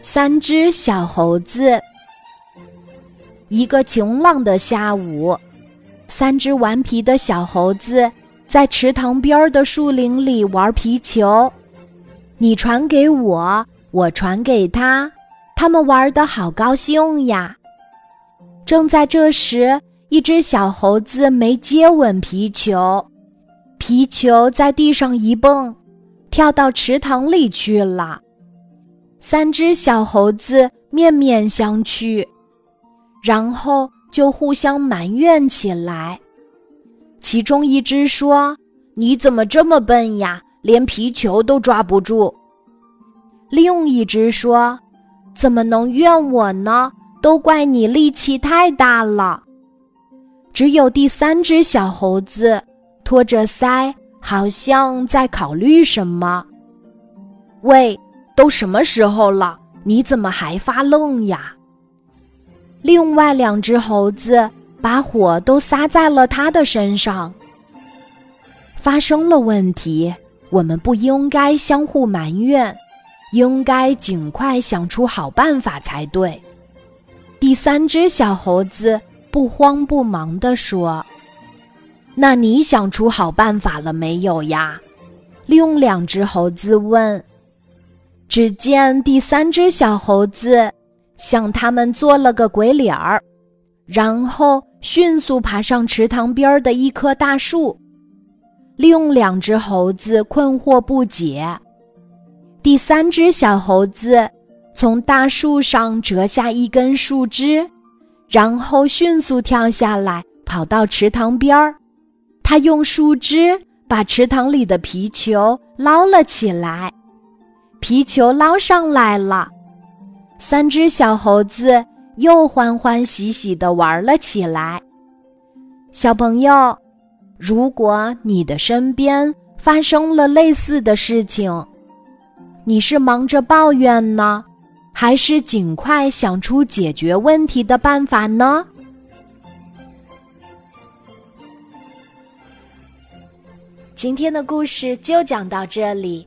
三只小猴子。一个晴朗的下午，三只顽皮的小猴子在池塘边的树林里玩皮球。你传给我，我传给他，他们玩的好高兴呀。正在这时，一只小猴子没接稳皮球，皮球在地上一蹦，跳到池塘里去了。三只小猴子面面相觑，然后就互相埋怨起来。其中一只说：“你怎么这么笨呀，连皮球都抓不住？”另一只说：“怎么能怨我呢？都怪你力气太大了。”只有第三只小猴子托着腮，好像在考虑什么。喂！都什么时候了？你怎么还发愣呀？另外两只猴子把火都撒在了他的身上。发生了问题，我们不应该相互埋怨，应该尽快想出好办法才对。第三只小猴子不慌不忙地说：“那你想出好办法了没有呀？”另两只猴子问。只见第三只小猴子向他们做了个鬼脸儿，然后迅速爬上池塘边的一棵大树。另两只猴子困惑不解。第三只小猴子从大树上折下一根树枝，然后迅速跳下来，跑到池塘边儿。他用树枝把池塘里的皮球捞了起来。皮球捞上来了，三只小猴子又欢欢喜喜地玩了起来。小朋友，如果你的身边发生了类似的事情，你是忙着抱怨呢，还是尽快想出解决问题的办法呢？今天的故事就讲到这里。